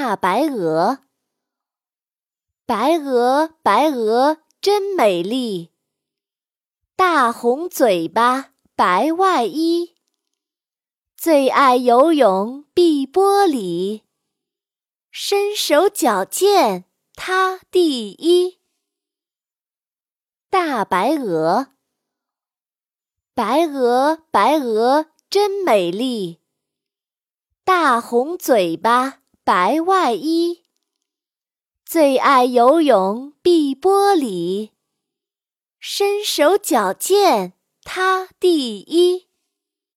大白鹅，白鹅，白鹅真美丽，大红嘴巴，白外衣，最爱游泳碧波里，身手矫健它第一。大白鹅，白鹅，白鹅真美丽。大红嘴巴，白外衣，最爱游泳碧波里，身手矫健他第一。